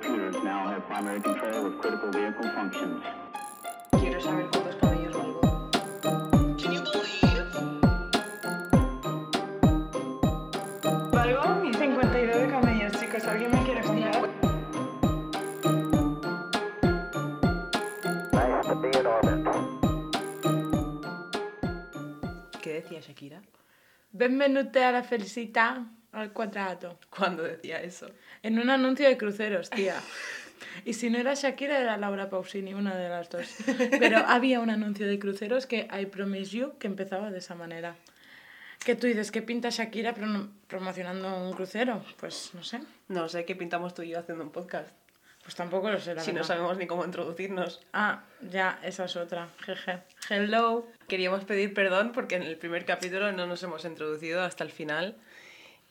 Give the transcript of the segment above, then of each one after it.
computers now have primary control of critical vehicle functions. Quiero saber cuántos camellos valgo. Valgo 52 de camellos, chicos. ¿Alguien me quiere comprar? Nice to be in orbit. ¿Qué decía Shakira? Benvenute a la felicità al quadrato. ¿Cuándo decía eso? En un anuncio de cruceros, tía. Y si no era Shakira, era Laura Pausini, una de las dos. Pero había un anuncio de cruceros que I Promise You que empezaba de esa manera. Que tú dices, ¿qué pinta Shakira promocionando un crucero? Pues no sé. No sé qué pintamos tú y yo haciendo un podcast. Pues tampoco lo sé, la si no verdad. sabemos ni cómo introducirnos. Ah, ya, esa es otra. Jeje. Hello. Queríamos pedir perdón porque en el primer capítulo no nos hemos introducido hasta el final.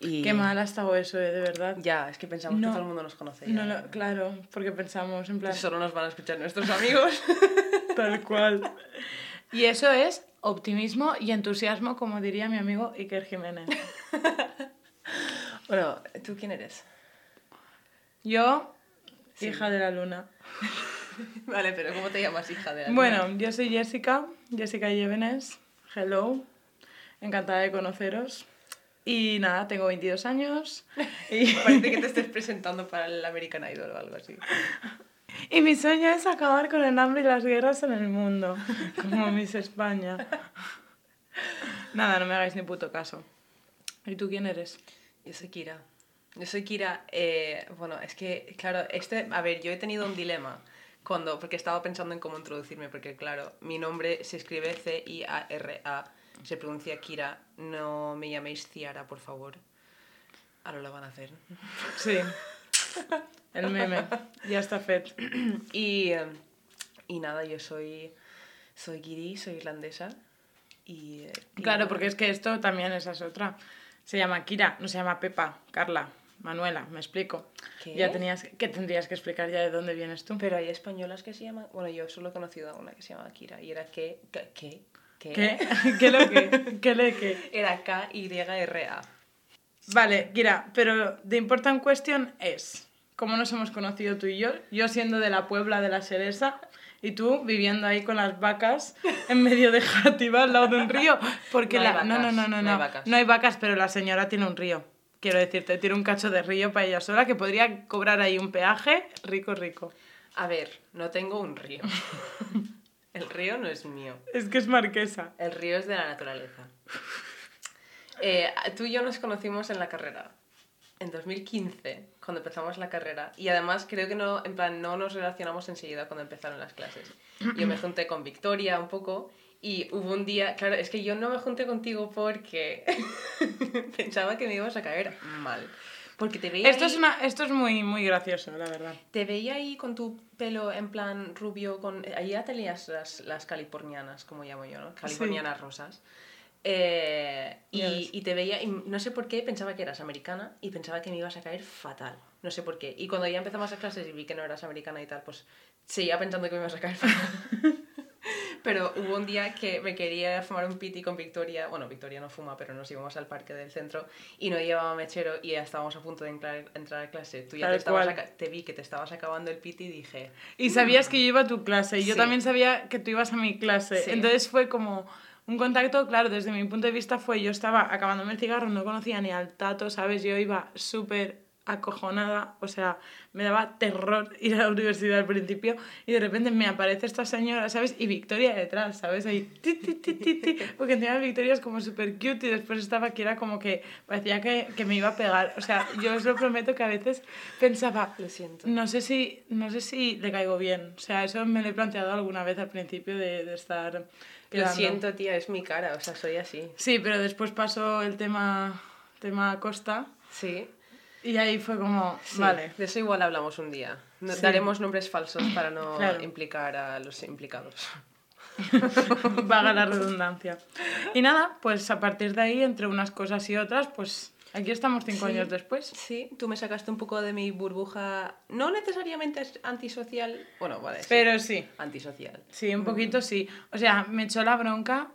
Y... Qué mal ha estado eso, eh, de verdad. Ya, es que pensamos No. que todo el mundo nos conoce. ya. No, lo- claro, porque pensamos en plan... Solo nos van a escuchar nuestros amigos. Tal cual. Y eso es optimismo y entusiasmo, como diría mi amigo Iker Jiménez. bueno, ¿tú quién eres? Yo, Sí. hija de la luna. Vale, pero ¿cómo te llamas, hija de la Bueno, luna? yo soy Jessica, Jessica Llévenes. Hello. Encantada de conoceros. Y nada, tengo 22 años. Y, Parece que te estés presentando para el American Idol o algo así. y mi sueño es acabar con el hambre y las guerras en el mundo, como Miss España. Nada, no me hagáis ni puto caso. ¿Y tú quién eres? Yo soy Kira. Yo soy Kira. eh, bueno, es que, claro, este. A ver, yo he tenido un dilema cuando. Porque estaba pensando en cómo introducirme, porque, claro, mi nombre se escribe C-I-A-R-A. Se pronuncia Kira. No me llaméis Ciara, por favor. Ahora lo van a hacer. Sí. El meme. Ya está fet. Y, eh, y nada, yo soy. Soy Kiri, soy irlandesa. Y. y Claro, porque es que esto también esa es otra. Se llama Kira, no se llama Pepa, Carla, Manuela, me explico. ¿Qué? Ya tenías que tendrías que explicar ya de dónde vienes tú. Pero hay españolas que se llaman. Bueno, yo solo he conocido a una que se llama Kira. Y era que. ¿Qué? ¿Qué? ¿Qué? ¿Qué lo que? ¿Qué le qué? Era K-Y-R-A. Vale, Kira, pero de important question es, ¿cómo nos hemos conocido tú y yo? Yo siendo de la Puebla de la Seresa y tú viviendo ahí con las vacas en medio de Játiva al lado de un río. Porque No hay la... no, no, no, no, no hay vacas. No hay vacas, pero la señora tiene un río. Quiero decirte, tiene un cacho de río para ella sola que podría cobrar ahí un peaje rico, rico. A ver, no tengo un río. El río no es mío. Es que es marquesa. El río es de la naturaleza. Eh, tú y yo nos conocimos en la carrera. En 2015, cuando empezamos la carrera. Y además creo que no, en plan, no nos relacionamos enseguida cuando empezaron las clases. Yo me junté con Victoria un poco y hubo un día, claro, es que yo no me junté contigo porque pensaba que me ibas a caer mal. Porque te veía Esto es, una, esto es muy, muy gracioso, la verdad. Te veía ahí con tu pelo en plan rubio, con... Ahí ya tenías las, las californianas, como llamo yo, ¿no? Californianas rosas. Eh, y, y te veía, y no sé por qué, pensaba que eras americana y pensaba que me ibas a caer fatal. No sé por qué. Y cuando ya empezamos las clases y vi que no eras americana y tal, pues seguía pensando que me ibas a caer fatal. Pero hubo un día que me quería fumar un piti con Victoria. Bueno, Victoria no fuma, pero nos íbamos al parque del centro y no llevaba mechero y ya estábamos a punto de entrar, entrar a clase. Tú ya te, estabas te vi que te estabas acabando el piti y dije, Y sabías que yo iba a tu clase y yo Sí. también sabía que tú ibas a mi clase. Sí. Entonces fue como un contacto, claro, desde mi punto de vista fue yo estaba acabándome el cigarro, no conocía ni al tato, ¿sabes? Yo iba súper acojonada, o sea, me daba terror ir a la universidad al principio y de repente me aparece esta señora, ¿sabes? Y Victoria detrás, ¿sabes? Ahí, ti, ti, ti, ti, porque encima Victoria es como súper cute y después estaba que era como que parecía que, que me iba a pegar. O sea, yo os lo prometo que a veces pensaba, lo siento. no sé si, no sé si le caigo bien. O sea, eso me lo he planteado alguna vez al principio de, de estar. Lo quedando. siento, tía, es mi cara, o sea, soy así. Sí, pero después pasó el tema, tema Costa Sí. Y ahí fue como, sí. vale. De eso igual hablamos un día. No- Sí. Daremos nombres falsos para no Claro. implicar a los implicados. Vaga la redundancia. Y nada, pues a partir de ahí, entre unas cosas y otras, pues aquí estamos cinco Sí. años después. Sí, tú me sacaste un poco de mi burbuja, no necesariamente es antisocial, bueno, vale, Pero sí, antisocial. sí, un poquito sí. O sea, me echó la bronca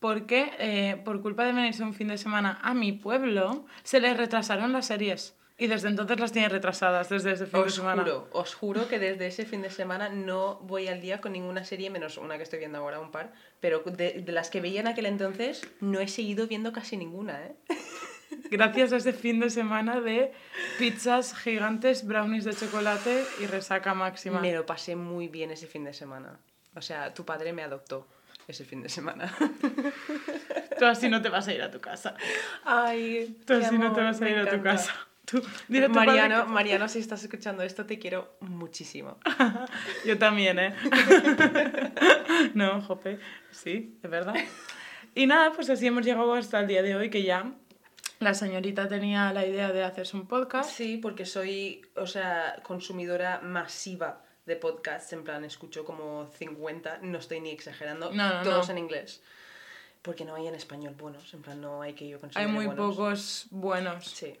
porque eh, por culpa de venirse un fin de semana a mi pueblo, se les retrasaron las series. Y desde entonces las tiene retrasadas, desde ese fin de Os semana. juro, os juro que desde ese fin de semana no voy al día con ninguna serie, menos una que estoy viendo ahora, un par. Pero de, de las que veía en aquel entonces, no he seguido viendo casi ninguna, ¿eh? Gracias a ese fin de semana de pizzas gigantes, brownies de chocolate y resaca máxima. Me lo pasé muy bien ese fin de semana. O sea, tu padre me adoptó ese fin de semana. Tú así no te vas a ir a tu casa. Ay, Tú así no te amor, vas a ir a tu encanta. casa. Tú, dile a tu padre Mariano, que- Mariano, si estás escuchando esto, te quiero muchísimo. Yo también, ¿eh? no, jope. Sí, es verdad. Y nada, pues así hemos llegado hasta el día de hoy, que ya la señorita tenía la idea de hacerse un podcast. Sí, porque soy, o sea, consumidora masiva de podcasts, en plan, escucho como 50, no estoy ni exagerando, No, no, todos no. en inglés. Porque no hay en español buenos, en plan, no hay que yo Hay considere muy buenos. pocos buenos. Sí.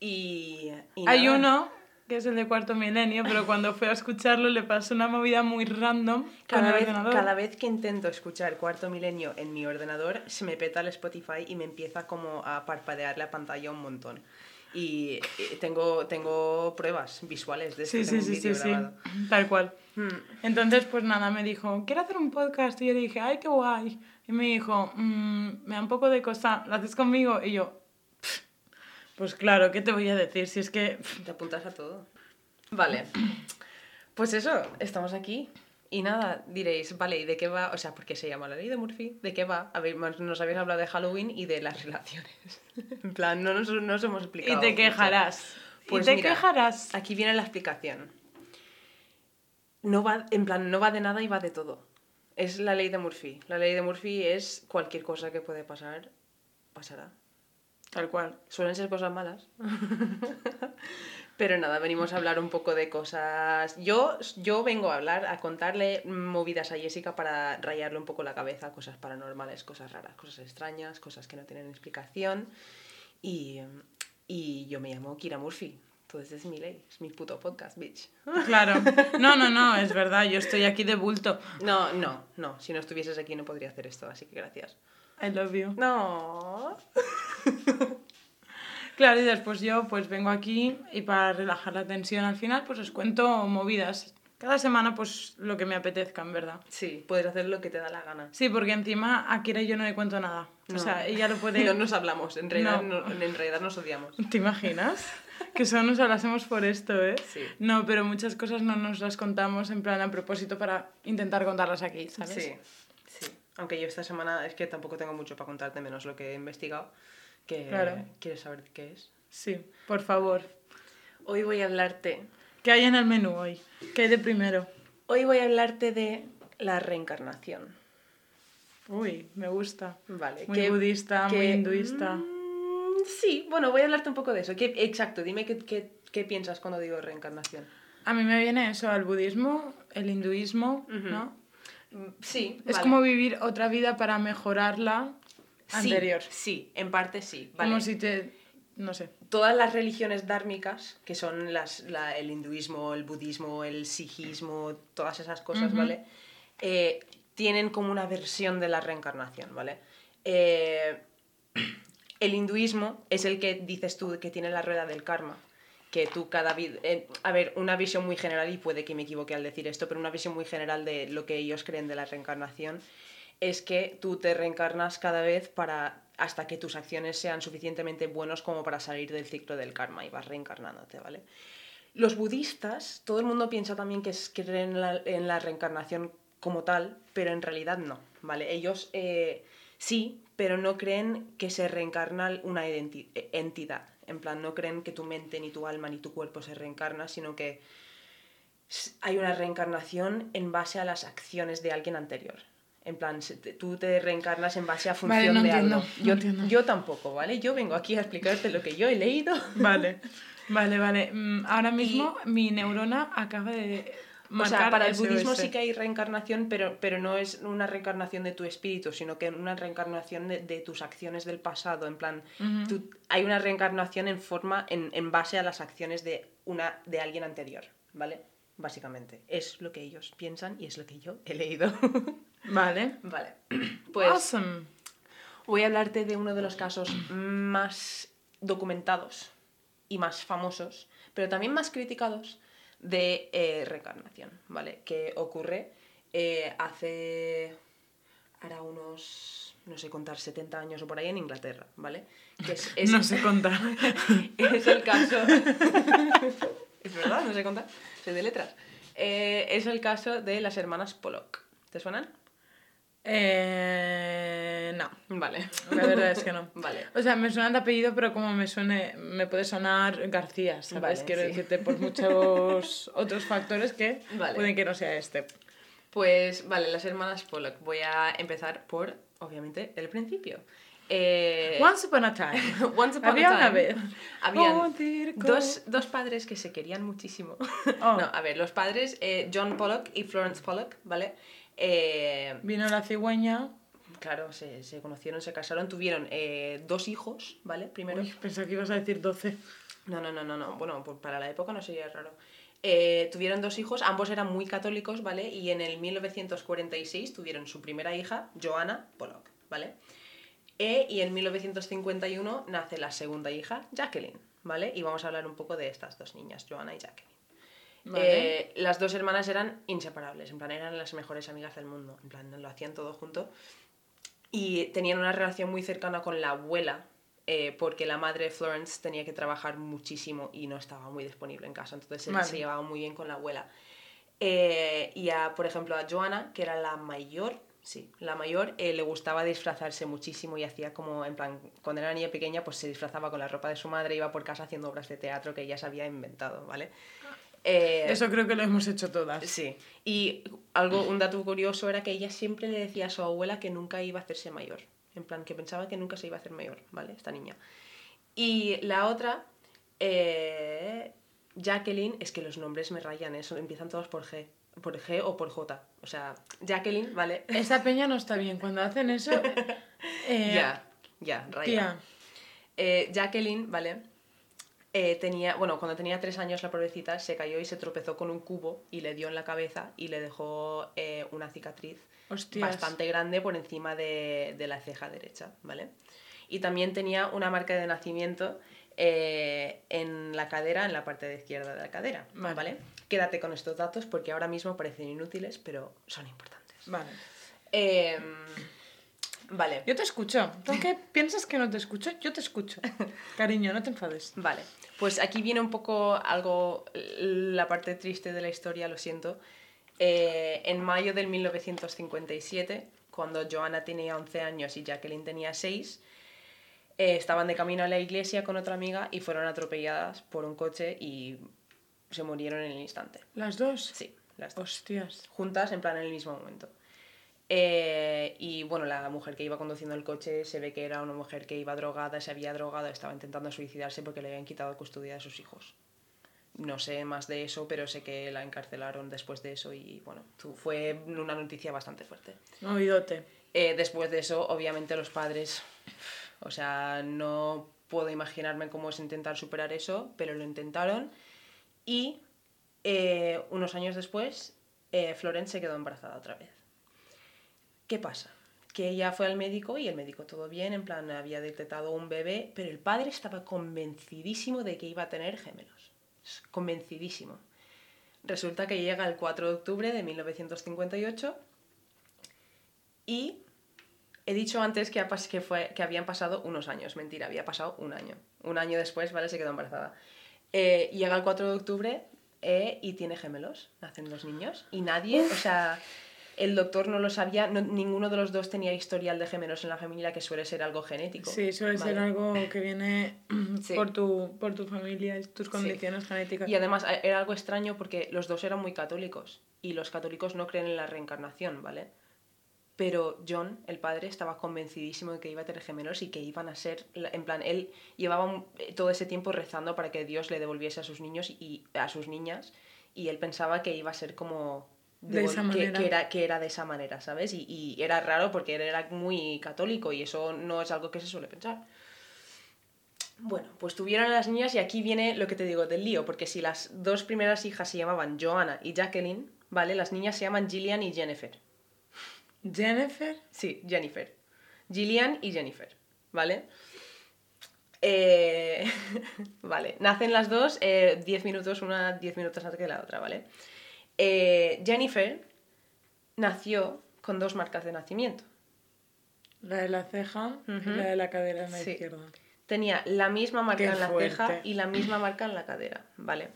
Y, y Hay nada. uno que es el de cuarto milenio, pero cuando fui a escucharlo le pasó una movida muy random con Cada el vez, ordenador. cada vez que intento escuchar Cuarto Milenio en mi ordenador, se me peta el Spotify y me empieza como a parpadear la pantalla un montón. Y tengo, tengo pruebas visuales de esto. Sí, sí, sí, sí. Tal cual. Hmm. Entonces, pues nada, me dijo, quiero hacer un podcast. Y yo dije, ay, qué guay. Y me dijo, "Mm, me da un poco de cosa, ¿lo haces conmigo? Y yo, "Pff, pues claro, ¿qué te voy a decir? Si es que, Te apuntas a todo. Vale. Pues eso, estamos aquí. Y nada, diréis, vale, ¿y de qué va? O sea, ¿por qué se llama la ley de Murphy? ¿De qué va? A ver, nos habéis hablado de Halloween y de las relaciones. en plan, no nos, no os hemos y explicado. te mucho. quejarás. Pues y te mira, quejarás. Aquí viene la explicación. No va, en plan, no va de nada y va de todo. Es la ley de Murphy. La ley de Murphy es cualquier cosa que puede pasar, pasará. Tal cual. Suelen ser cosas malas. Pero nada, venimos a hablar un poco de cosas. Yo, yo vengo a hablar, a contarle movidas a Jessica para rayarle un poco la cabeza, cosas paranormales, cosas raras, cosas extrañas, cosas que no tienen explicación. Y, y yo me llamo Kira Murphy. Entonces es mi ley, es mi puto podcast, bitch. Claro. No, no, no, es verdad, yo estoy aquí de bulto. No, no, no. Si no estuvieses aquí no podría hacer esto, así que gracias. I love you. No. Claro, y después yo pues vengo aquí y para relajar la tensión al final pues os cuento movidas. Cada semana pues lo que me apetezca, en verdad. Sí, puedes hacer lo que te da la gana. Sí, porque encima a Kira yo no le cuento nada. O No. sea, ella lo puede... No nos hablamos, en realidad, No. no- en realidad nos odiamos. ¿Te imaginas? Que solo nos hablásemos por esto, ¿eh? Sí. No, pero muchas cosas no nos las contamos en plan a propósito para intentar contarlas aquí, ¿sabes? Sí, sí. Aunque yo esta semana es que tampoco tengo mucho para contarte, menos lo que he investigado. Que Claro. ¿Quieres saber qué es? Sí, por favor. Hoy voy a hablarte. ¿Qué hay en el menú hoy? ¿Qué hay de primero? Hoy voy a hablarte de la reencarnación. Uy, me gusta. Vale. Muy que- budista, que- muy hinduista. Mm, sí, bueno, voy a hablarte un poco de eso. ¿Qué- exacto, dime qué, qué- qué piensas cuando digo reencarnación. A mí me viene eso, al budismo, el hinduismo. ¿no? Sí. Es vale. como vivir otra vida para mejorarla anterior. Sí, en parte sí. Vale. Como si te... no sé. todas las religiones dármicas, que son las, la- el hinduismo, el budismo, el sijismo, todas esas cosas. ¿vale? Eh, tienen como una versión de la reencarnación, ¿vale? Eh, el hinduismo es el que dices tú que tiene la rueda del karma. Que tú cada vida... a ver, una visión muy general, y puede que me equivoque al decir esto, pero una visión muy general de lo que ellos creen de la reencarnación es que tú te reencarnas cada vez para hasta que tus acciones sean suficientemente buenos como para salir del ciclo del karma y vas reencarnándote, ¿vale? Los budistas, todo el mundo piensa también que creen en la, en la reencarnación como tal, pero en realidad no, ¿vale? Ellos eh, sí, pero no creen que se reencarna una eh, entidad. En plan, no creen que tu mente, ni tu alma, ni tu cuerpo se reencarna, sino que hay una reencarnación en base a las acciones de alguien anterior. En plan, tú te reencarnas en base a función Vale, no de entiendo, algo. no Yo, entiendo. yo tampoco, ¿vale? Yo vengo aquí a explicarte lo que yo he leído. Vale, vale, vale. Mm, Ahora mismo mi neurona acaba de O sea, para el budismo sí que hay reencarnación, pero, pero no es una reencarnación de tu espíritu, sino que una reencarnación de, de tus acciones del pasado. En plan, Ujú. tú- hay una reencarnación en forma, en, en base a las acciones de, una, de alguien anterior, ¿vale? Básicamente. Es lo que ellos piensan y es lo que yo he leído. Vale. vale. Pues Awesome. voy a hablarte de uno de los casos más documentados y más famosos, pero también más criticados de eh, reencarnación, ¿vale? Que ocurre eh, hace ahora unos, no sé contar, 70 años o por ahí en Inglaterra, ¿vale? Que es, es- No sé contar. es el caso. es verdad, no sé contar. Soy de letras. Eh, es el caso de las hermanas Pollock. ¿Te suenan? Eh, no. Vale. La verdad es que no. Vale. O sea, me suenan de apellido, pero como me suene, me puede sonar García, ¿sabes? Vale, Quiero sí. decirte por muchos otros factores que Vale. pueden que no sea este. Pues vale, las hermanas Pollock. Voy a empezar por, obviamente, el principio. Eh, Once upon a time. Once upon Había a una time, vez. Habían circo. dos, dos padres que se querían muchísimo. Oh. No, a ver, los padres, eh, John Pollock y Florence Pollock, ¿vale? Eh, Vino la cigüeña. claro, se, se conocieron, se casaron, tuvieron eh, dos hijos, ¿vale? Primero. Uy, pensaba que ibas a decir 12. No, no, no, no, no. Bueno, pues para la época no sería raro. Eh, tuvieron dos hijos, ambos eran muy católicos, ¿vale? Y en el 1946 tuvieron su primera hija, Joanna Pollock, ¿vale? E- y en 1951 nace la segunda hija, Jacqueline, ¿vale? Y vamos a hablar un poco de estas dos niñas, Joanna y Jacqueline. Vale. Eh, las dos hermanas eran inseparables, en plan, eran las mejores amigas del mundo, en plan, lo hacían todo junto. Y tenían una relación muy cercana con la abuela, eh, porque la madre de Florence tenía que trabajar muchísimo y no estaba muy disponible en casa, entonces se- llevaba muy bien con la abuela. Eh, y a, por ejemplo, a Joanna, que era la mayor, sí, la mayor, eh, le gustaba disfrazarse muchísimo y hacía como, en plan, cuando era niña pequeña, pues se disfrazaba con la ropa de su madre, iba por casa haciendo obras de teatro que ella se había inventado, ¿vale? Eh, Eso creo que lo hemos hecho todas. Sí, y algo, un dato curioso era que ella siempre le decía a su abuela que nunca iba a hacerse mayor. En plan, que pensaba que nunca se iba a hacer mayor, ¿vale? Esta niña. Y la otra, eh, Jacqueline, es que los nombres me rayan, eso empiezan todos por G. Por G o por J. O sea, Jacqueline, ¿vale? Esta peña no está bien. Cuando hacen eso. eh, ya, ya, raya. Eh, Jacqueline, ¿vale? Eh, tenía, bueno, cuando tenía tres años la pobrecita se cayó y se tropezó con un cubo y le dio en la cabeza y le dejó eh, una cicatriz Hostias. bastante grande por encima de, de la ceja derecha, ¿vale? Y también tenía una marca de nacimiento eh, en la cadera, en la parte de izquierda de la cadera, Vale. ¿vale? Quédate con estos datos porque ahora mismo parecen inútiles, pero son importantes. Vale. Vale. Yo te escucho. ¿Tú qué piensas que no te escucho? Yo te escucho. Cariño, no te enfades. Vale, pues aquí viene un poco algo, la parte triste de la historia, lo siento. Eh, en mayo del 1957, cuando Joanna tenía 11 años y Jacqueline tenía 6, eh, estaban de camino a la iglesia con otra amiga y fueron atropelladas por un coche y se murieron en el instante. ¿Las dos? Sí, las dos. Hostias. Juntas, en plan, en el mismo momento. Eh, y bueno, la mujer que iba conduciendo el coche se ve que era una mujer que iba drogada, se había drogado, estaba intentando suicidarse porque le habían quitado custodia de sus hijos. No sé más de eso, pero sé que la encarcelaron después de eso y bueno, fue una noticia bastante fuerte. Oídote. Eh, después de eso, obviamente los padres, o sea, no puedo imaginarme cómo es intentar superar eso, pero lo intentaron y eh, unos años después eh, Florence se quedó embarazada otra vez. ¿Qué pasa? Que ella fue al médico y el médico todo bien, en plan había detectado un bebé, pero el padre estaba convencidísimo de que iba a tener gemelos. Convencidísimo. Resulta que llega el 4 de octubre de 1958 y he dicho antes que, que, habían pasado unos años. Mentira, había pasado un año. Un año después, ¿vale? Se quedó embarazada. Eh, llega el 4 de octubre eh, y tiene gemelos. Nacen dos niños. Y nadie, o sea, el doctor no lo sabía. no- ninguno de los dos tenía historial de gemelos en la familia, que suele ser algo genético. Sí, suele ser algo que viene Sí. por, tu, por tu familia y tus condiciones genéticas. Y además eh, era algo extraño porque los dos eran muy católicos y los católicos no creen en la reencarnación, ¿vale? Pero John, el padre, estaba convencidísimo de que iba a tener gemelos y que iban a ser, en plan, él llevaba un- eh, todo ese tiempo rezando para que Dios le devolviese a sus niños y a sus niñas y él pensaba que iba a ser como De esa que- manera. Que, era, que era de esa manera, ¿sabes? Y, y era raro porque él era muy católico y eso no es algo que se suele pensar. Bueno, pues tuvieron a las niñas y aquí viene lo que te digo del lío, porque si las dos primeras hijas se llamaban Joanna y Jacqueline, ¿vale? Las niñas se llaman Gillian y Jennifer. Jennifer. Sí, Jennifer. Gillian y Jennifer, ¿vale? Eh, vale, nacen las dos 10 minutos, una 10 minutos antes que la otra, ¿vale? Eh, Jennifer nació con dos marcas de nacimiento. La de la ceja y la de la cadera en la Sí. izquierda. Tenía la misma marca Qué en la ceja y la misma marca en la cadera, ¿vale?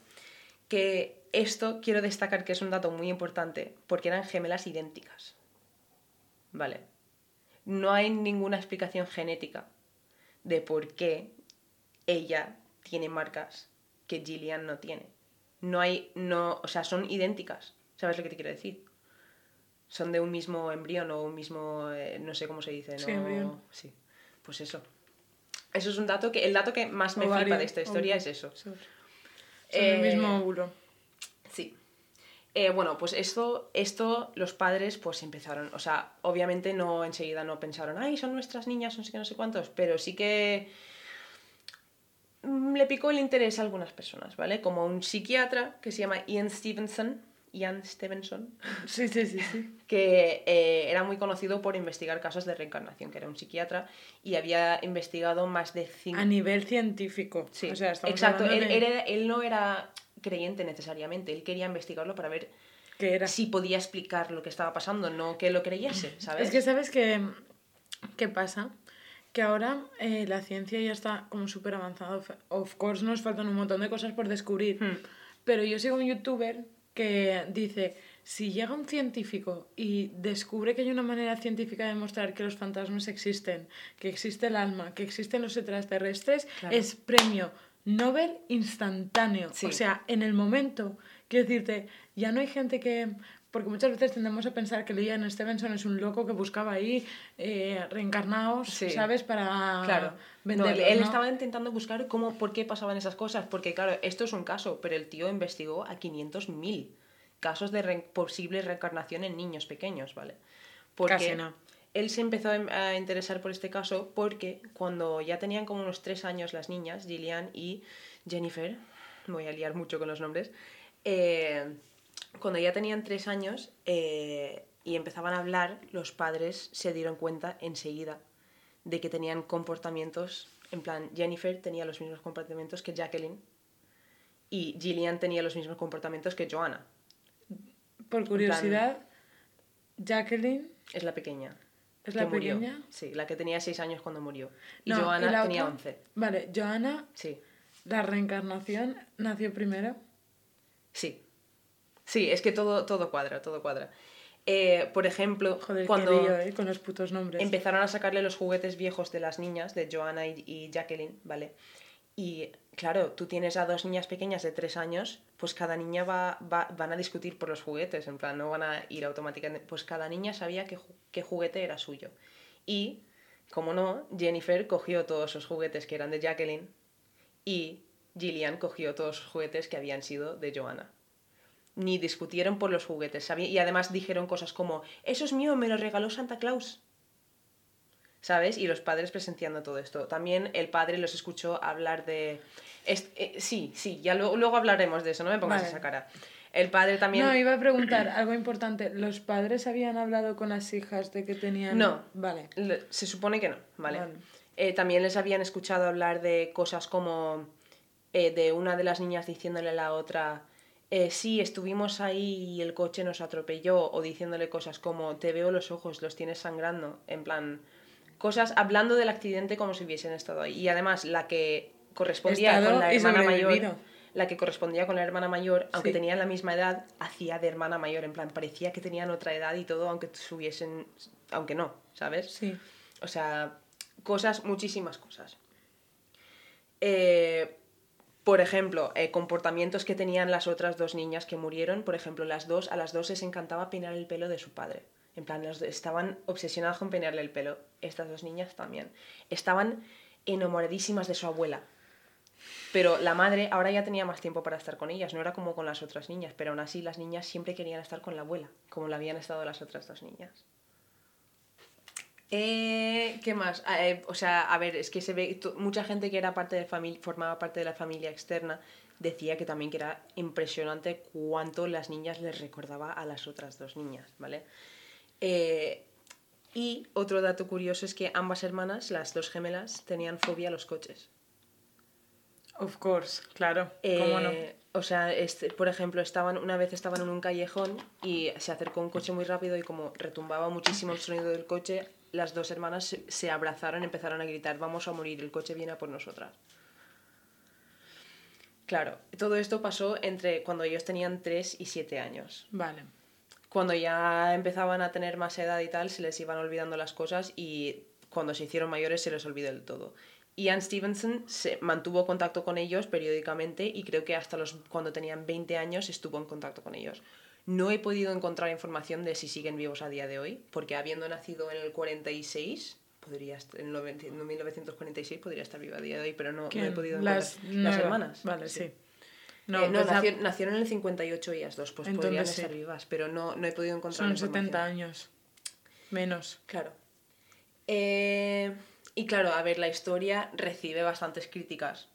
Que esto quiero destacar que es un dato muy importante porque eran gemelas idénticas. ¿Vale? No hay ninguna explicación genética de por qué ella tiene marcas que Gillian no tiene. No hay, no, o sea, son idénticas. ¿Sabes lo que te quiero decir? Son de un mismo embrión o un mismo, eh, no sé cómo se dice, ¿no? Sí, embrión. Sí, pues eso. Eso es un dato que, el dato que más me Ovario, flipa de esta historia es eso. Son Eh, el mismo óvulo. Sí. Eh, bueno, pues esto, esto los padres pues empezaron, o sea, obviamente no enseguida no pensaron, ay, son nuestras niñas, no sé qué, no sé cuántos, pero sí que le picó el interés a algunas personas, ¿vale? Como un psiquiatra que se llama Ian Stevenson, Ian Stevenson, Sí, sí, sí, sí. que eh, era muy conocido por investigar casos de reencarnación, que era un psiquiatra y había investigado más de cinco... A nivel científico. Sí, o sea, exacto. Él, de- él era- él no era creyente necesariamente, él quería investigarlo para ver era. si podía explicar lo que estaba pasando, no que lo creyese, ¿sabes? Es que sabes que, qué pasa, que ahora eh, la ciencia ya está como súper avanzada. Of- course nos faltan un montón de cosas por descubrir, Hmm. pero yo sigo un youtuber que dice, si llega un científico y descubre que hay una manera científica de demostrar que los fantasmas existen, que existe el alma, que existen los extraterrestres, Claro. es premio Nobel instantáneo. Sí. O sea, en el momento. Quiero decirte, ya no hay gente que... Porque muchas veces tendemos a pensar que Ian Stevenson es un loco que buscaba ahí eh, reencarnados, Sí. ¿sabes? Para Claro. No, él, él ¿no? estaba intentando buscar cómo, por qué pasaban esas cosas, porque claro, esto es un caso, pero el tío investigó a 500.000 casos de re- posible reencarnación en niños pequeños, ¿vale? Porque Casi no. él se empezó a interesar por este caso porque cuando ya tenían como unos tres años las niñas, Gillian y Jennifer, voy a liar mucho con los nombres, eh, cuando ya tenían tres años eh, y empezaban a hablar, los padres se dieron cuenta enseguida de que tenían comportamientos, en plan, Jennifer tenía los mismos comportamientos que Jacqueline y Gillian tenía los mismos comportamientos que Joanna, Por curiosidad, Jacqueline... es la pequeña. ¿Es la murió. pequeña? Sí, la que tenía seis años cuando murió. Y No, Joanna tenía otra- 11. Vale, Joana, Sí, la reencarnación, nació primero. sí. Sí, es que todo, todo cuadra, todo cuadra. Eh, por ejemplo, Joder, cuando lío, ¿eh? Con los putos nombres. empezaron a sacarle los juguetes viejos de las niñas, de Joanna y, y Jacqueline, ¿vale? Y claro, tú tienes a dos niñas pequeñas de tres años, pues cada niña va, va- van a discutir por los juguetes, en plan, no van a ir automáticamente. Pues cada niña sabía qué, qué juguete era suyo. Y, como no, Jennifer cogió todos esos juguetes que eran de Jacqueline y Gillian cogió todos los juguetes que habían sido de Joanna. Ni discutieron por los juguetes. sabía- Y además dijeron cosas como, eso es mío, me lo regaló Santa Claus. ¿Sabes? Y los padres presenciando todo esto. También el padre los escuchó hablar de... eh, sí, sí, ya lo- luego hablaremos de eso, no me pongas Vale. esa cara. El padre también... No, iba a preguntar algo importante. ¿Los padres habían hablado con las hijas de que tenían...? No. Vale. Le- Se supone que no, ¿vale? Vale. Eh, también les habían escuchado hablar de cosas como eh, de una de las niñas diciéndole a la otra, eh, sí, estuvimos ahí y el coche nos atropelló, o diciéndole cosas como, te veo los ojos, los tienes sangrando, en plan, cosas, hablando del accidente como si hubiesen estado ahí. Y además, la que correspondía Estado con la hermana mayor, la que correspondía con la hermana mayor, aunque Sí. tenían la misma edad, hacía de hermana mayor, en plan, parecía que tenían otra edad y todo, aunque subiesen, aunque no, ¿sabes? Sí. O sea, cosas, muchísimas cosas. Eh, por ejemplo, eh, comportamientos que tenían las otras dos niñas que murieron. Por ejemplo, las dos, a las dos les encantaba peinar el pelo de su padre. En plan, estaban obsesionadas con peinarle el pelo. Estas dos niñas también. Estaban enamoradísimas de su abuela. Pero la madre ahora ya tenía más tiempo para estar con ellas, no era como con las otras niñas, pero aún así las niñas siempre querían estar con la abuela, como lo habían estado las otras dos niñas. Eh, ¿Qué más? Ah, eh, o sea, a ver, es que se ve. Mucha gente que era parte de familia, formaba parte de la familia externa decía que también que era impresionante cuánto las niñas les recordaba a las otras dos niñas, ¿vale? Eh, y otro dato curioso es que ambas hermanas, las dos gemelas, tenían fobia a los coches. Of course, claro. ¿Cómo no? Eh, O sea, este, por ejemplo, estaban una vez estaban en un callejón y se acercó un coche muy rápido y como retumbaba muchísimo el sonido del coche, las dos hermanas se, abrazaron y empezaron a gritar, vamos a morir, el coche viene a por nosotras. Claro, todo esto pasó entre cuando ellos tenían 3 y 7 años. Vale. Cuando ya empezaban a tener más edad y tal, se les iban olvidando las cosas y cuando se hicieron mayores se les olvidó del todo. Ian Stevenson se mantuvo contacto con ellos periódicamente y creo que hasta los, cuando tenían 20 años estuvo en contacto con ellos. No he podido encontrar información de si siguen vivos a día de hoy, porque habiendo nacido en el 46, podría est- en el 90 en 1946 podría estar viva a día de hoy, pero no, no he podido las, encontrar. Las hermanas. Vale, sí. No, No, no pues nació- nacieron en el 58 ellas dos, pues podrían sí. estar vivas, pero no, no he podido encontrar son información. 70 años. Menos. Claro. Eh, y claro, a ver, la historia recibe bastantes críticas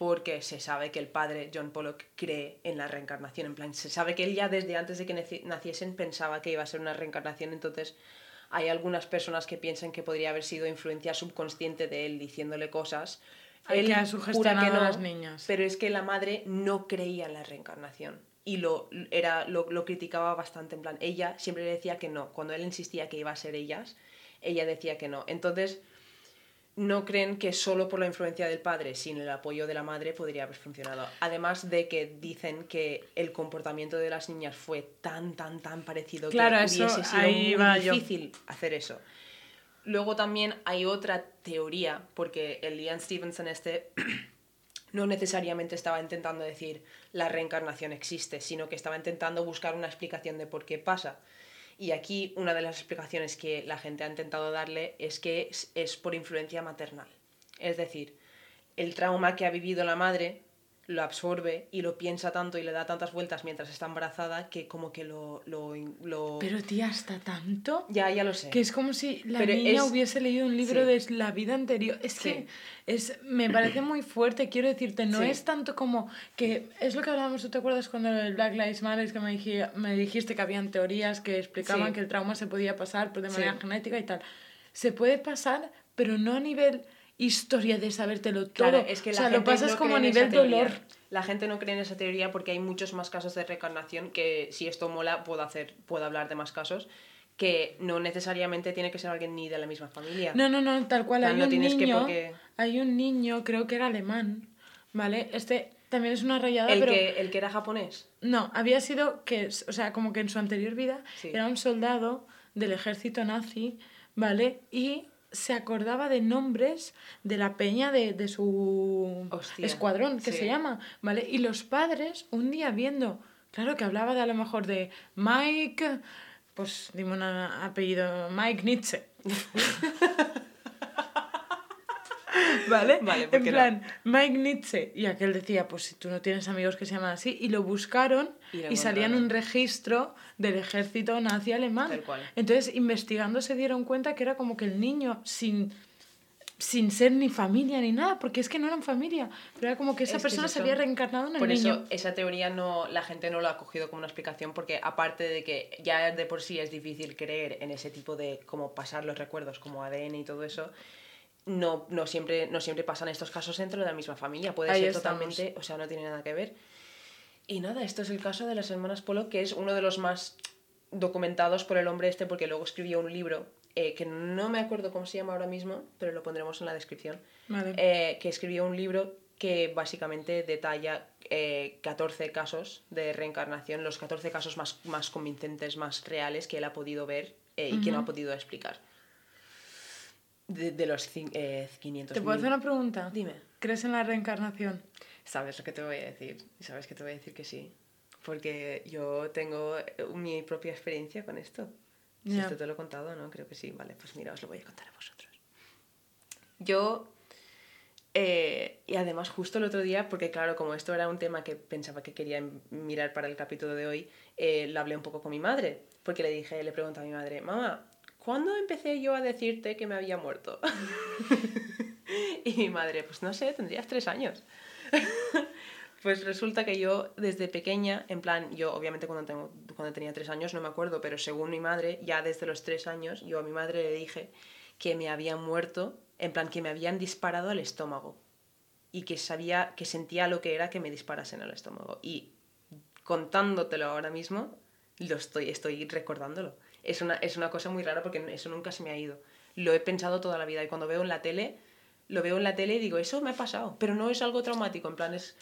porque se sabe que el padre, John Pollock, cree en la reencarnación. En plan, se sabe que él ya desde antes de que naci- naciesen pensaba que iba a ser una reencarnación, entonces hay algunas personas que piensan que podría haber sido influencia subconsciente de él diciéndole cosas. Ay, Él que jura que a no, las niñas. Pero es que la madre no creía en la reencarnación. Y lo, era, lo, lo criticaba bastante. En plan, ella siempre le decía que no. Cuando él insistía que iba a ser ellas, ella decía que no. Entonces, no creen que solo por la influencia del padre, sin el apoyo de la madre, podría haber funcionado. Además de que dicen que el comportamiento de las niñas fue tan, tan, tan parecido Claro, que eso, hubiese sido ahí muy va yo. difícil hacer eso. Luego también hay otra teoría, porque el Ian Stevenson este no necesariamente estaba intentando decir la reencarnación existe, sino que estaba intentando buscar una explicación de por qué pasa. Y aquí una de las explicaciones que la gente ha intentado darle es que es, por influencia maternal. Es decir, el trauma que ha vivido la madre lo absorbe y lo piensa tanto y le da tantas vueltas mientras está embarazada que como que lo... lo, lo... Pero tía, hasta tanto. ya, ya lo sé. Que es como si la Pero niña es- hubiese leído un libro sí. de la vida anterior. Es Sí. que es, me parece muy fuerte, quiero decirte, no Sí. es tanto como que es lo que hablábamos, ¿tú te acuerdas cuando el Black Lives Matter que me, dije- me dijiste que habían teorías que explicaban que el trauma se podía pasar pues, de manera genética y tal? Se puede pasar, pero no a nivel historia de sabértelo todo. Claro, es que o la sea, lo gente pasas no como a nivel dolor. La gente no cree en esa teoría porque hay muchos más casos de reencarnación que si esto mola puedo hacer, puedo hablar de más casos que no necesariamente tiene que ser alguien ni de la misma familia. No, no, no, tal cual. O sea, Hay no un que niño, por qué- hay un niño, creo que era alemán, ¿vale? Este también es una rayada, el, pero que, el que era japonés. no, había sido que, o sea, como que en su anterior vida Sí. era un soldado del ejército nazi, ¿vale? Y se acordaba de nombres de la peña de, de su Hostia, escuadrón, que sí. se llama, ¿vale? Y los padres, un día viendo, claro que hablaba de a lo mejor de Mike, pues dime un apellido, Mike Nietzsche. ¿Vale? Vale, ¿por en no? plan, Mike Nietzsche. Y aquel decía, pues si tú no tienes amigos que se llaman así. Y lo buscaron Y y, lo salía en encontraron. un registro del ejército nazi alemán. Tal cual. Entonces, investigando se dieron cuenta que era como que el niño, sin, sin ser ni familia ni nada, porque es que no eran familia, pero era como que esa Es que persona se había reencarnado en el Por niño. eso esa teoría no la gente no lo ha cogido como una explicación porque aparte de que ya de por sí es difícil creer en ese tipo de como pasar los recuerdos como ADN y todo eso, no, no, siempre, no siempre pasan estos casos dentro de la misma familia. Puede Ahí ser estamos. totalmente, o sea, no tiene nada que ver. Y nada, esto es el caso de las hermanas Polo, que es uno de los más documentados por el hombre este, porque luego escribió un libro eh, que no me acuerdo cómo se llama ahora mismo, pero lo pondremos en la descripción Vale. eh, que escribió un libro que básicamente detalla eh, 14 casos de reencarnación, los 14 casos más, más convincentes, más reales que él ha podido ver eh, y que no ha podido explicar. De, de los eh, 500. ¿Te puedo hacer una pregunta? Dime. ¿Crees en la reencarnación? Sabes lo que te voy a decir. Y sabes que te voy a decir que sí. Porque yo tengo eh, mi propia experiencia con esto. Si esto te lo he contado, ¿no? Creo que sí. Vale, pues mira, os lo voy a contar a vosotros. Yo... eh, y además justo el otro día, porque claro, como esto era un tema que pensaba que quería mirar para el capítulo de hoy, eh, lo hablé un poco con mi madre. Porque le dije, le pregunté a mi madre, mamá, ¿cuándo empecé yo a decirte que me había muerto? y mi madre, pues no sé, tendrías tres años. Pues resulta que yo desde pequeña, en plan, yo obviamente cuando, tengo, cuando tenía tres años no me acuerdo, pero según mi madre, ya desde los tres años, yo a mi madre le dije que me había muerto, en plan, que me habían disparado al estómago. y que sabía, que sentía lo que era que me disparasen al estómago. Y contándotelo ahora mismo, lo estoy, estoy recordándolo. Es una, es una cosa muy rara porque eso nunca se me ha ido. Lo he pensado toda la vida y cuando veo en la tele, lo veo en la tele y digo, eso me ha pasado, pero no es algo traumático, en plan es...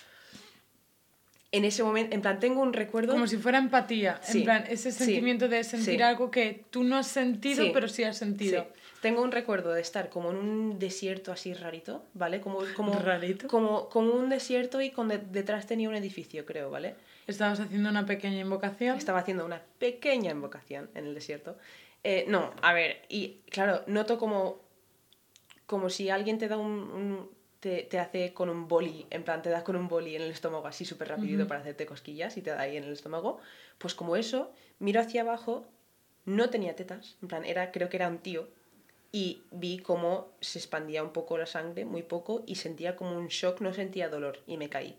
En ese momento, en plan, tengo un recuerdo... Como si fuera empatía, Sí, en plan, ese sí, sentimiento de sentir sí. algo que tú no has sentido, pero sí has sentido. Sí. Tengo un recuerdo de estar como en un desierto así rarito, ¿vale? Como, como, ¿Rarito? Como, como un desierto y con de- detrás tenía un edificio, creo, ¿vale? Estabas haciendo una pequeña invocación. Estaba haciendo una pequeña invocación en el desierto. Eh, no, a ver, y claro, noto como, como si alguien te da un... un- te, te hace con un boli, en plan, te da con un boli en el estómago así súper rapidito Ujú. para hacerte cosquillas y te da ahí en el estómago. Pues como eso, miro hacia abajo, no tenía tetas, en plan, era, creo que era un tío, y vi cómo se expandía un poco la sangre, muy poco, y sentía como un shock, no sentía dolor, y me caí.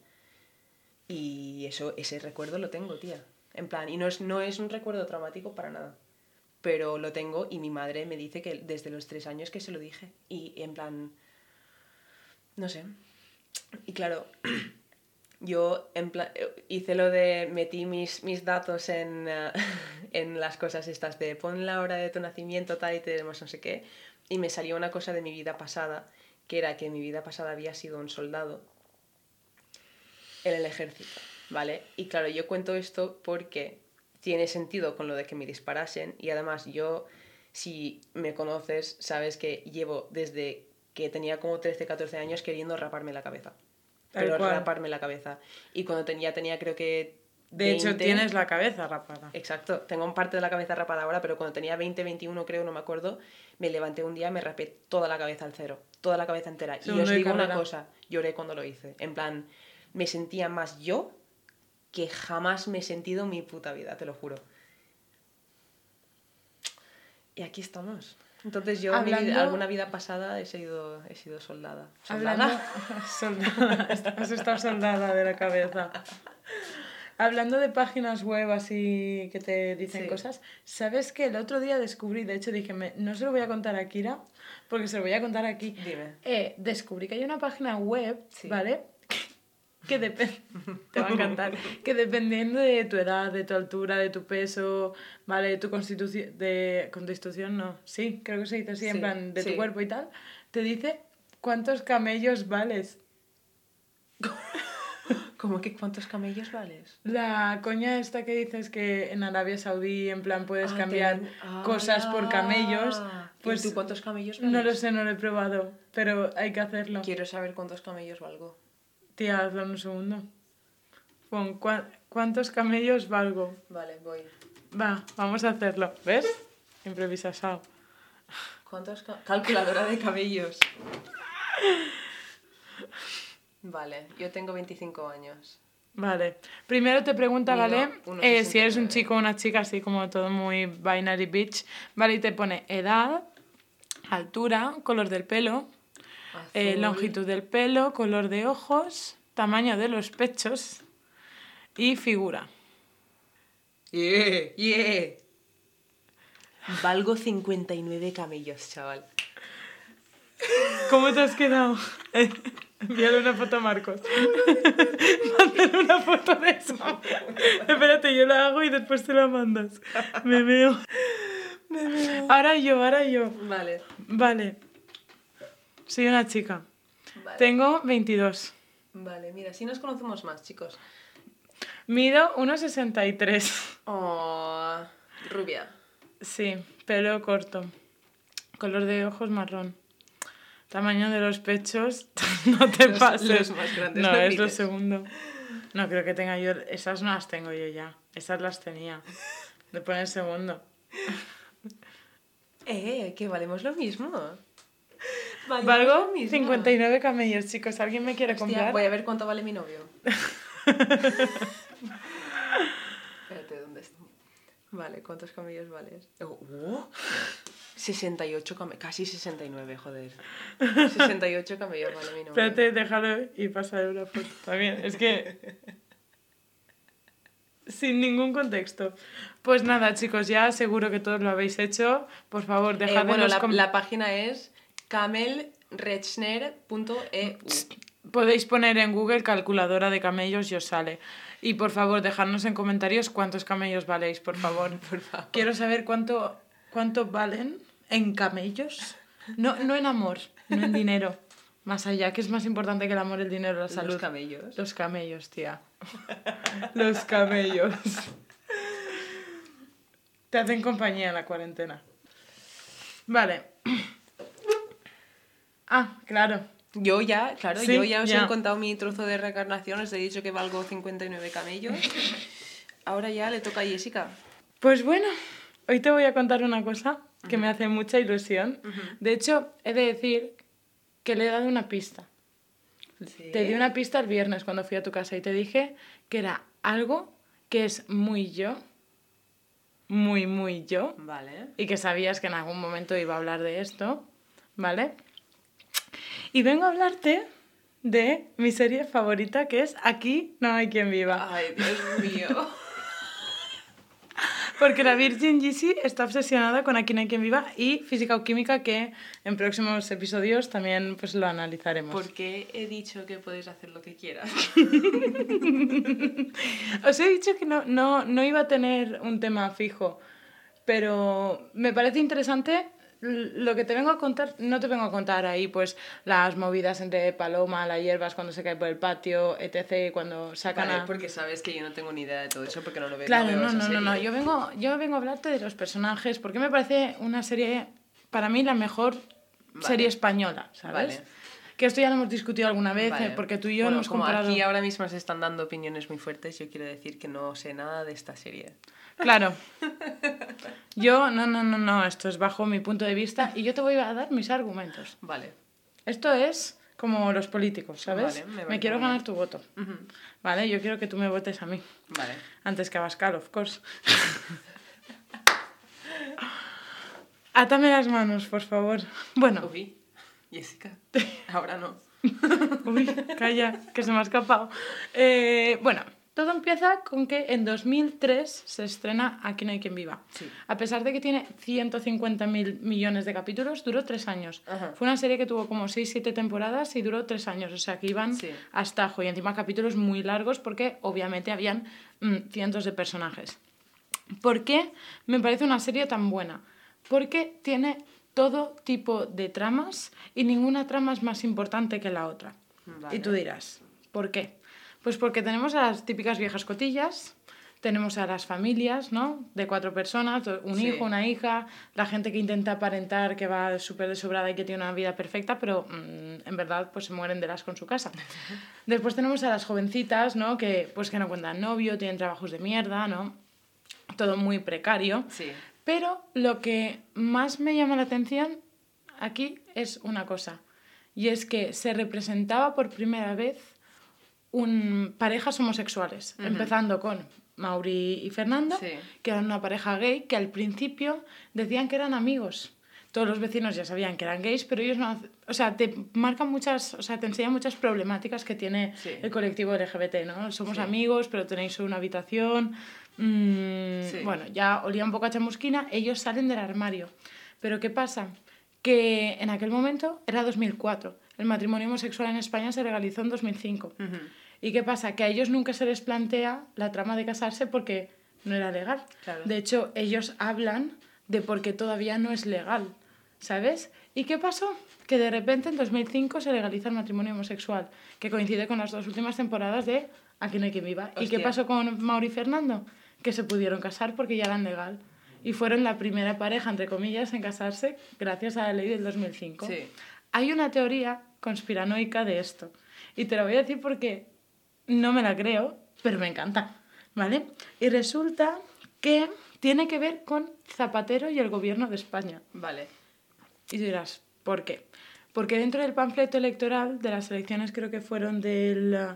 Y eso, ese recuerdo lo tengo, tía. En plan, y no es, no es un recuerdo traumático para nada. Pero lo tengo y mi madre me dice que desde los tres años que se lo dije. Y en plan, no sé. Y claro, yo en plan, hice lo de metí mis, mis datos en, eh, en las cosas estas de pon la hora de tu nacimiento, tal y tenemos no sé qué. Y me salió una cosa de mi vida pasada, que era que mi vida pasada había sido un soldado en el ejército, ¿vale? Y claro, yo cuento esto porque tiene sentido con lo de que me disparasen y además yo, si me conoces, sabes que llevo desde que tenía como 13, 14 años queriendo raparme la cabeza. Tal Pero cual. raparme la cabeza. Y cuando tenía, tenía creo que... De hecho, 20, tienes la cabeza rapada. Exacto, tengo un parte de la cabeza rapada ahora, pero cuando tenía 20, 21 creo, no me acuerdo, me levanté un día, me rapé toda la cabeza al cero, toda la cabeza entera. y os digo una cosa, lloré cuando lo hice. En plan, me sentía más yo que jamás me he sentido en mi puta vida, te lo juro. Y aquí estamos. Entonces yo, mi vida- alguna vida pasada, he sido, he sido soldada. Hablando... ¿Soldada? soldada. Has estado soldada de la cabeza. Hablando de páginas web así que te dicen Sí. cosas, ¿sabes que el otro día descubrí, de hecho dije, me- no se lo voy a contar a Kira, porque se lo voy a contar aquí. Dime. Eh, descubrí que hay una página web, Sí. ¿vale? Que depende, te va a encantar, que dependiendo de tu edad, de tu altura, de tu peso, ¿vale? De tu constitución, de constitución no, sí, creo que se dice así, en Sí, plan, de tu cuerpo y tal, te dice cuántos camellos vales. ¿Cómo que cuántos camellos vales? La coña esta que dices que en Arabia Saudí, en plan, puedes Ah, cambiar te dan- cosas por camellos, Ah, ¿y pues tú cuántos camellos vales? no lo sé, no lo he probado, pero hay que hacerlo. Quiero saber cuántos camellos valgo. Tía, en un segundo. Pon, "¿Cuá- ¿cuántos camellos valgo? Vale, voy. Va, vamos a hacerlo. ¿Ves? Improvisasao. ¿Cuántos ca- Calculadora de cabellos. Vale, yo tengo 25 años. Vale. Primero te pregunta, ¿vale? 1,69. Eh, si eres un chico o una chica, así como todo muy binary bitch. Vale, y te pone edad, altura, color del pelo, eh, longitud del pelo, color de ojos, tamaño de los pechos y figura. Yeah, yeah. Valgo 59 camellos, chaval. ¿Cómo te has quedado? Envíale una foto a Marcos. Mándale una foto de eso. Espérate, yo la hago y después te la mandas. Me veo. Me veo. Ahora yo, ahora yo. Vale. Vale. Soy una chica. Vale. Tengo 22. Vale, mira, si nos conocemos más, chicos. Mido 1,63. Oh, rubia. Sí, pelo corto. Color de ojos marrón. Tamaño de los pechos. No te Los- pases. los más grandes, no, no es lo segundo. No creo que tenga yo. Esas no las tengo yo ya. Esas las tenía. Le pone el segundo. Eh, que valemos lo mismo. Valemos Valgo lo mismo. 59 camellos, chicos. ¿Alguien me quiere Hostia, comprar? voy a ver cuánto vale mi novio. Espérate, ¿dónde está? Vale, ¿cuántos camellos vales? Oh, oh, 68 camellos, casi 69, joder. 68 camellos vale mi novio. Espérate, déjalo y pasaré una foto también. Es que. Sin ningún contexto. Pues nada, chicos, ya seguro que todos lo habéis hecho. Por favor, Eh, dejad en bueno, los la, com- la página es camelrechner.eu. podéis poner en Google calculadora de camellos y os sale. Y por favor, dejadnos en comentarios cuántos camellos valéis, por favor. Por favor. Quiero saber cuánto, cuánto valen en camellos. No, no en amor, no en dinero. Más allá, que es más importante que el amor, el dinero, la salud. Los camellos. Los camellos, tía. Los camellos. Te hacen compañía en la cuarentena. Vale. Ah, claro. Yo ya, claro, Sí, yo ya os ya. he contado mi trozo de reencarnación, os he dicho que valgo 59 camellos. Ahora ya le toca a Jessica. Pues bueno, hoy te voy a contar una cosa que me hace mucha ilusión. De hecho, he de decir que le he dado una pista. Te di una pista el viernes cuando fui a tu casa y te dije que era algo que es muy yo, muy, muy yo, Vale. y que sabías que en algún momento iba a hablar de esto, ¿vale? Y vengo a hablarte de mi serie favorita que es Aquí no hay quien viva. Ay, Dios mío. Porque la Virgin GC está obsesionada con Aquí no hay quien viva y física o química que en próximos episodios también pues lo analizaremos. ¿Por qué he dicho que podéis hacer lo que quieras? Os he dicho que no, no, no iba a tener un tema fijo, pero me parece interesante lo que te vengo a contar. No te vengo a contar ahí pues las movidas entre Paloma, las hierbas cuando se cae por el patio, etc. Cuando sacan Vale, a... porque sabes que yo no tengo ni idea de todo eso porque no lo veo. Claro, no, no, no, no. Yo vengo, yo vengo a hablarte de los personajes, porque me parece una serie, para mí, la mejor Vale. serie española, ¿sabes? Vale. Que esto ya lo hemos discutido alguna vez, Vale. eh, porque tú y yo Bueno, hemos como comparado... aquí ahora mismo se están dando opiniones muy fuertes, yo quiero decir que no sé nada de esta serie. Claro. Yo, no, no, no, no, esto es bajo mi punto de vista y yo te voy a dar mis argumentos. Vale. Esto es como los políticos, ¿sabes? Vale, me me quiero ganar tu voto. ¿vale? Yo quiero que tú me votes a mí, Vale. antes que a Bascal, of course. Átame las manos, por favor. Bueno, Uy, Jessica. Ahora no. Uy, calla, que se me ha escapado. Eh, bueno, todo empieza con que en 2003 se estrena Aquí no hay quien viva. Sí. A pesar de que tiene 150.000 millones de capítulos, duró tres años. Ajá. Fue una serie que tuvo como 6-7 temporadas y duró tres años. O sea, que iban Sí. hasta ajo. Y encima capítulos muy largos porque obviamente habían mm, cientos de personajes. ¿Por qué me parece una serie tan buena? Porque tiene todo tipo de tramas y ninguna trama es más importante que la otra. Vale. Y tú dirás, ¿por qué? Pues porque tenemos a las típicas viejas cotillas, tenemos a las familias, ¿no? De cuatro personas, un Sí. hijo, una hija, la gente que intenta aparentar que va súper desobrada y que tiene una vida perfecta, pero mm, en verdad pues se mueren de las con su casa. Después tenemos a las jovencitas, ¿no? Que pues que no cuentan novio, tienen trabajos de mierda, ¿no? Todo muy precario. Sí. Pero lo que más me llama la atención aquí es una cosa, y es que se representaba por primera vez un, parejas homosexuales, empezando con Mauri y Fernando, Sí. que eran una pareja gay que al principio decían que eran amigos. Todos los vecinos ya sabían que eran gays, pero ellos no... O sea, te marcan muchas... O sea, te enseñan muchas problemáticas que tiene Sí. el colectivo LGBT, ¿no? Somos Sí. amigos, pero tenéis una habitación... mm. Bueno, ya olía un poco a chamusquina, ellos salen del armario. Pero ¿qué pasa? Que en aquel momento era 2004. El matrimonio homosexual en España se legalizó en 2005. Ujú. ¿Y qué pasa? Que a ellos nunca se les plantea la trama de casarse porque no era legal. Claro. De hecho, ellos hablan de por qué todavía no es legal, ¿sabes? ¿Y qué pasó? Que de repente en 2005 se legaliza el matrimonio homosexual, que coincide con las dos últimas temporadas de Aquí no hay quien viva. ¿Y qué pasó con Mauri y Fernando? Que se pudieron casar porque ya eran legal. Y fueron la primera pareja, entre comillas, en casarse gracias a la ley del 2005. Sí. Hay una teoría conspiranoica de esto. Y te la voy a decir porque no me la creo, pero me encanta. ¿Vale? Y resulta que tiene que ver con Zapatero y el gobierno de España. Vale. Y dirás, ¿por qué? Porque dentro del panfleto electoral de las elecciones, creo que fueron del, eh,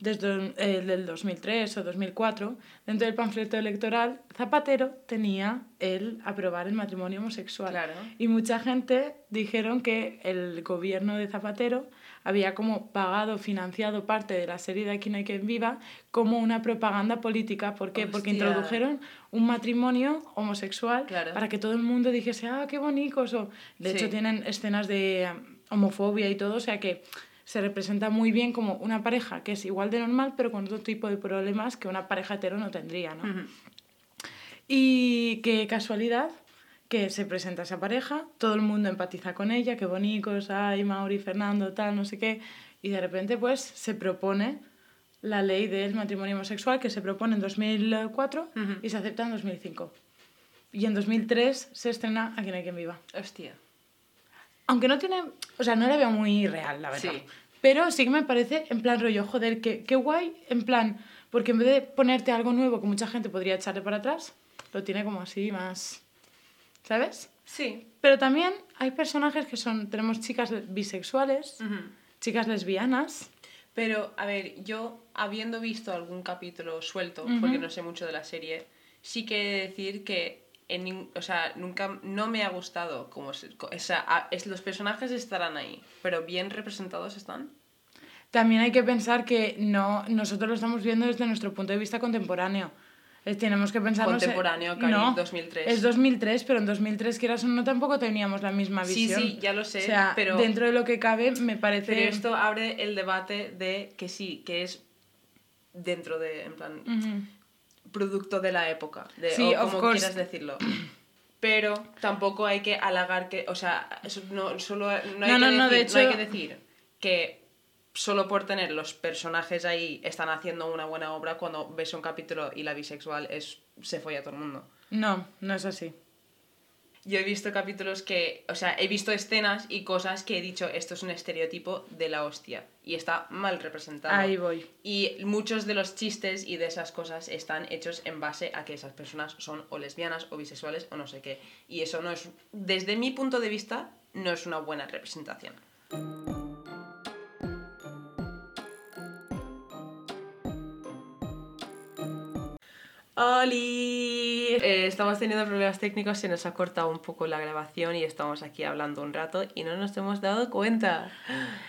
desde el del 2003 o 2004, dentro del panfleto electoral, Zapatero tenía el aprobar el matrimonio homosexual. Claro. Y mucha gente dijeron que el gobierno de Zapatero había como pagado, financiado parte de la serie de Aquí no hay quien viva como una propaganda política. ¿Por qué? Porque Hostia. introdujeron un matrimonio homosexual Claro. para que todo el mundo dijese, ah, qué bonitos. O, de Sí. hecho, tienen escenas de um, homofobia y todo, o sea que se representa muy bien como una pareja que es igual de normal, pero con otro tipo de problemas que una pareja hetero no tendría, ¿no? Y qué casualidad que se presenta esa pareja, todo el mundo empatiza con ella, qué bonitos, ay, Mauri, Fernando, tal, no sé qué, y de repente pues se propone la ley del matrimonio homosexual que se propone en 2004 Ujú. y se acepta en 2005. Y en 2003 se estrena Aquí no hay quien viva. Hostia. Aunque no tiene, o sea, no la veo muy real, la verdad. Sí. Pero sí que me parece en plan rollo, joder, qué, qué guay, en plan, porque en vez de ponerte algo nuevo que mucha gente podría echarle para atrás, lo tiene como así más, ¿sabes? Sí. Pero también hay personajes que son, tenemos chicas bisexuales, chicas lesbianas. Pero, a ver, yo, habiendo visto algún capítulo suelto, porque no sé mucho de la serie, sí que he de decir que en o sea, nunca no me ha gustado como es, los personajes estarán ahí, pero bien representados están. También hay que pensar que no, nosotros lo estamos viendo desde nuestro punto de vista contemporáneo. Tenemos que pensar Contemporáneo, Cari, 2003. Es 2003, pero en 2003, quieras o no, tampoco teníamos la misma Sí, visión. sí, ya lo sé, O sea, pero- dentro de lo que cabe, me parece... Pero esto abre el debate de que sí, que es dentro de, en plan. Producto de la época, de, Sí, o como quieras decirlo. Pero tampoco hay que halagar que, o sea, eso no, solo, no, hay, No, que no, decir, no, de no hay hecho- que decir que solo por tener los personajes ahí están haciendo una buena obra cuando ves un capítulo y la bisexual es se folla a todo el mundo. No, no es así. Yo he visto capítulos que, o sea, he visto escenas y cosas que he dicho, esto es un estereotipo de la hostia y está mal representado. Ahí voy. Y muchos de los chistes y de esas cosas están hechos en base a que esas personas son o lesbianas o bisexuales o no sé qué. Y eso no es, desde mi punto de vista, no es una buena representación. ¡Holi! Eh, estamos teniendo problemas técnicos, se nos ha cortado un poco la grabación y estamos aquí hablando un rato y no nos hemos dado cuenta.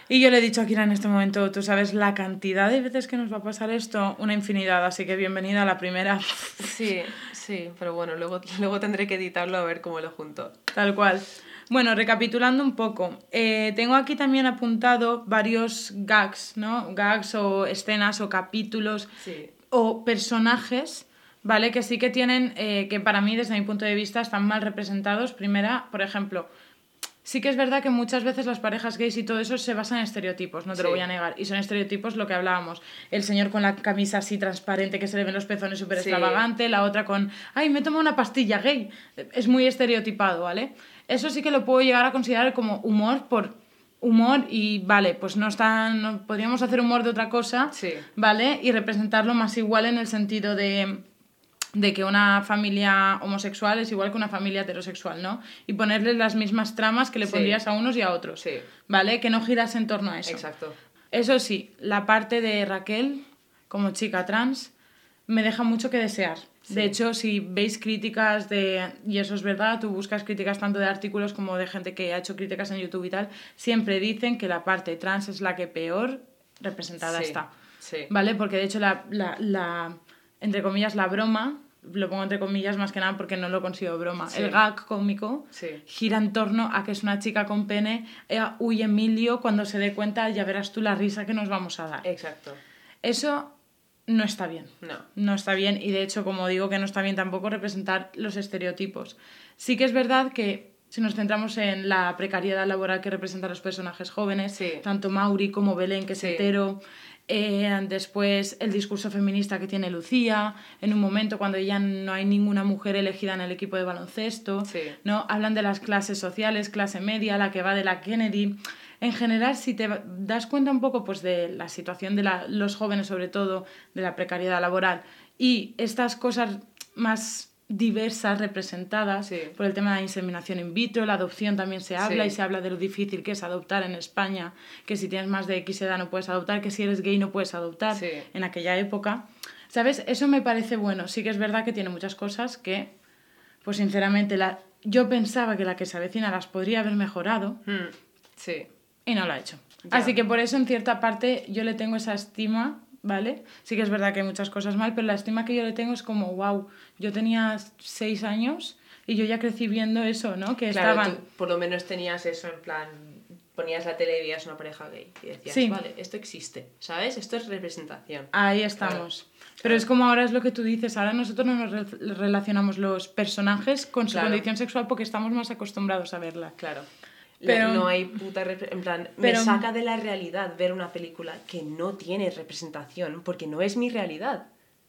Y yo le he dicho a Kira en este momento, tú sabes la cantidad de veces que nos va a pasar esto, una infinidad, así que bienvenida a la primera, Sí, sí, pero bueno, luego, luego tendré que editarlo a ver cómo lo junto. tal cual. Bueno, recapitulando un poco, eh, tengo aquí también apuntado varios gags, ¿no? Gags o escenas o capítulos Sí. o personajes, ¿vale? Que sí que tienen, eh, que para mí, desde mi punto de vista, están mal representados. Primera, por ejemplo, sí que es verdad que muchas veces las parejas gays y todo eso se basan en estereotipos, no te lo voy a negar. Y son estereotipos lo que hablábamos. El señor con la camisa así transparente que se le ven los pezones súper Sí. extravagante, la otra con, ay, me tomo una pastilla gay. Es muy estereotipado, ¿vale? Eso sí que lo puedo llegar a considerar como humor por humor y vale, pues no está, no, podríamos hacer humor de otra cosa, Sí. ¿vale? Y representarlo más igual en el sentido de, de que una familia homosexual es igual que una familia heterosexual, ¿no? Y ponerles las mismas tramas que le Sí. pondrías a unos y a otros, Sí. ¿vale? Que no giras en torno a eso. Exacto. Eso sí, la parte de Raquel como chica trans me deja mucho que desear. De hecho, si veis críticas de, y eso es verdad, tú buscas críticas tanto de artículos como de gente que ha hecho críticas en YouTube y tal, siempre dicen que la parte trans es la que peor representada Sí, está. sí. ¿Vale? Porque de hecho la, la, la, entre comillas, la broma, lo pongo entre comillas más que nada porque no lo consigo broma, Sí. el gag cómico Sí. gira en torno a que es una chica con pene, eh, uy Emilio, cuando se dé cuenta ya verás tú la risa que nos vamos a dar. Exacto. Eso no está bien. No. No está bien y de hecho, como digo, que no está bien tampoco representar los estereotipos. Sí que es verdad que si nos centramos en la precariedad laboral que representan los personajes jóvenes, Sí. tanto Mauri como Belén, que es Sí. Eh, después el discurso feminista que tiene Lucía, en un momento cuando ya no hay ninguna mujer elegida en el equipo de baloncesto, Sí. ¿no? Hablan de las clases sociales, clase media, la que va de la Kennedy. En general, si te das cuenta un poco pues, de la situación de la- los jóvenes, sobre todo de la precariedad laboral, y estas cosas más diversas representadas Sí. por el tema de la inseminación in vitro, la adopción también se habla Sí. y se habla de lo difícil que es adoptar en España, que si tienes más de X edad no puedes adoptar, que si eres gay no puedes adoptar Sí. en aquella época. ¿Sabes? Eso me parece bueno. Sí que es verdad que tiene muchas cosas que, pues sinceramente, la... yo pensaba que la que se avecina las podría haber mejorado Mm, Sí. y no lo ha hecho. Ya. Así que por eso, en cierta parte, yo le tengo esa estima, ¿vale? Sí que es verdad que hay muchas cosas mal, pero la estima que yo le tengo es como, wow, yo tenía seis años y yo ya crecí viendo eso, ¿no? Que Claro, estaban... tú por lo menos tenías eso en plan ponías la tele y veías una pareja gay y decías, Sí. vale, esto existe, ¿sabes? Esto es representación. Ahí estamos. Pero es como ahora es lo que tú dices, ahora nosotros no nos re- relacionamos los personajes con su condición sexual porque estamos más acostumbrados a verla. Claro. Pero- no hay puta en plan Pero- me saca de la realidad ver una película que no tiene representación porque no es mi realidad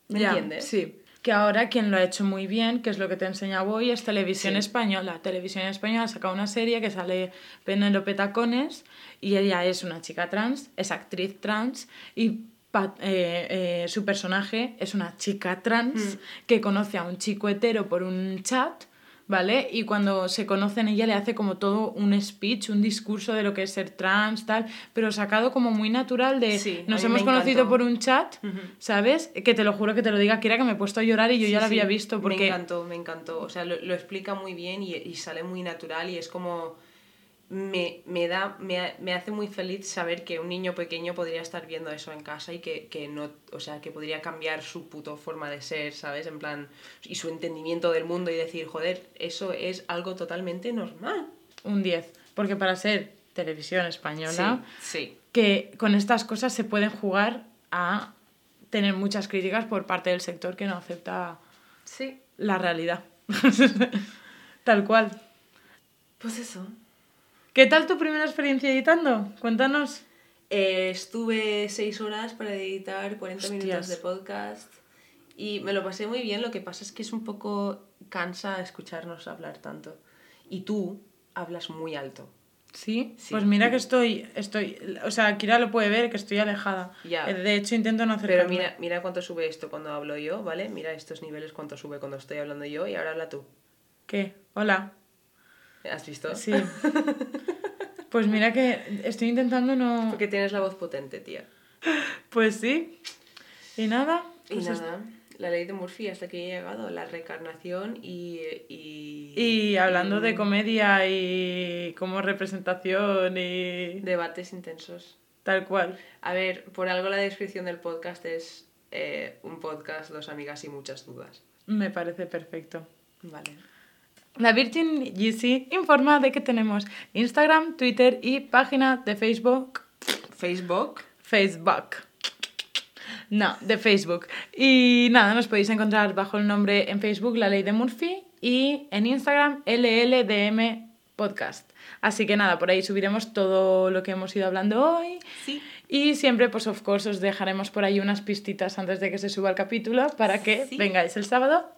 ¿me Ya, entiendes? Sí. Que ahora quien lo ha hecho muy bien, que es lo que te enseñaba hoy, es Televisión Sí. Española. Televisión Española ha sacado una serie que sale Penélope Tacones y ella es una chica trans, es actriz trans y eh, eh, su personaje es una chica trans Mm. que conoce a un chico hetero por un chat. ¿Vale? Y cuando se conocen ella le hace como todo un speech, un discurso de lo que es ser trans, tal, pero sacado como muy natural de Sí, nos me hemos conocido por un chat, ¿sabes? Que te lo juro que te lo diga, Kira, que me he puesto a llorar y yo Sí, ya lo sí, había visto Me porque... encantó, me encantó. O sea, lo, lo explica muy bien y, y sale muy natural y es como... Me, me da, me, me hace muy feliz saber que un niño pequeño podría estar viendo eso en casa y que, que no, o sea, que podría cambiar su puto forma de ser, ¿sabes? En plan, y su entendimiento del mundo y decir, joder, eso es algo totalmente normal. Un 10. Porque para ser televisión española, sí. que con estas cosas se pueden jugar a tener muchas críticas por parte del sector que no acepta Sí. la realidad. Tal cual. Pues eso. ¿Qué tal tu primera experiencia editando? Cuéntanos. Eh, estuve seis horas para editar 40 minutos de podcast y me lo pasé muy bien. Lo que pasa es que es un poco cansa escucharnos hablar tanto. Y tú hablas muy alto. ¿Sí? Sí. Pues mira que estoy, estoy, o sea, Kira lo puede ver, que estoy alejada. Ya. Eh, De hecho, intento no acercarme. Pero mira, mira cuánto sube esto cuando hablo yo, ¿vale? Mira estos niveles cuánto sube cuando estoy hablando yo y ahora habla tú. ¿Qué? Hola. ¿Has visto? Sí. Pues mira que estoy intentando no... Porque tienes la voz potente, tía. Pues sí. Y nada. Y pues es- nada, la ley de Murphy hasta que he llegado, la reencarnación y... Y, Y hablando de comedia y como representación y Debates intensos. tal cual. A ver, por algo la descripción del podcast es eh, un podcast, dos amigas y muchas dudas. Me parece perfecto. Vale. La Virgin GC informa de que tenemos Instagram, Twitter y página de Facebook. Facebook. Facebook. No, de Facebook. Y nada, nos podéis encontrar bajo el nombre en Facebook La Ley de Murphy y en Instagram LLDM Podcast. Así que nada, por ahí subiremos todo lo que hemos ido hablando hoy. Sí. Y siempre, pues, of course, os dejaremos por ahí unas pistitas antes de que se suba el capítulo para que Sí. vengáis el sábado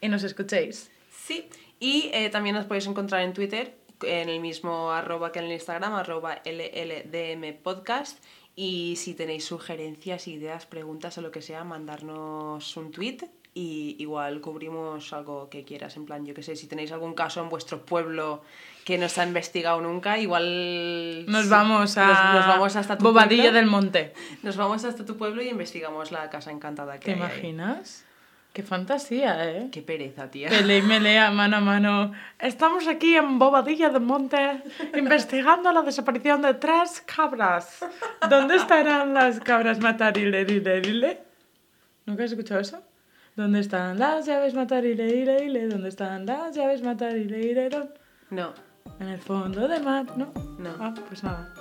y nos escuchéis. Sí. Y eh, también nos podéis encontrar en Twitter, en el mismo arroba que en el Instagram, arroba LLDM Podcast. Y si tenéis sugerencias, ideas, preguntas o lo que sea, mandarnos un tweet y igual cubrimos algo que quieras. En plan, yo que sé, si tenéis algún caso en vuestro pueblo que no se ha investigado nunca, igual... Nos vamos a Nos, nos vamos hasta tu Bobadilla pueblo. del Monte. Nos vamos hasta tu pueblo y investigamos la casa encantada que ¿Te hay ahí. Qué fantasía, ¿eh? Qué pereza, tía. Pelea y melea mano a mano. Estamos aquí en Bobadilla del Monte investigando la desaparición de tres cabras. ¿Dónde estarán las cabras matarilerile? ¿Nunca has escuchado eso? ¿Dónde están las llaves matarilerile? ¿Dónde están las llaves matarileile? No, En el fondo del mar, ¿no? no. Ah, pues nada.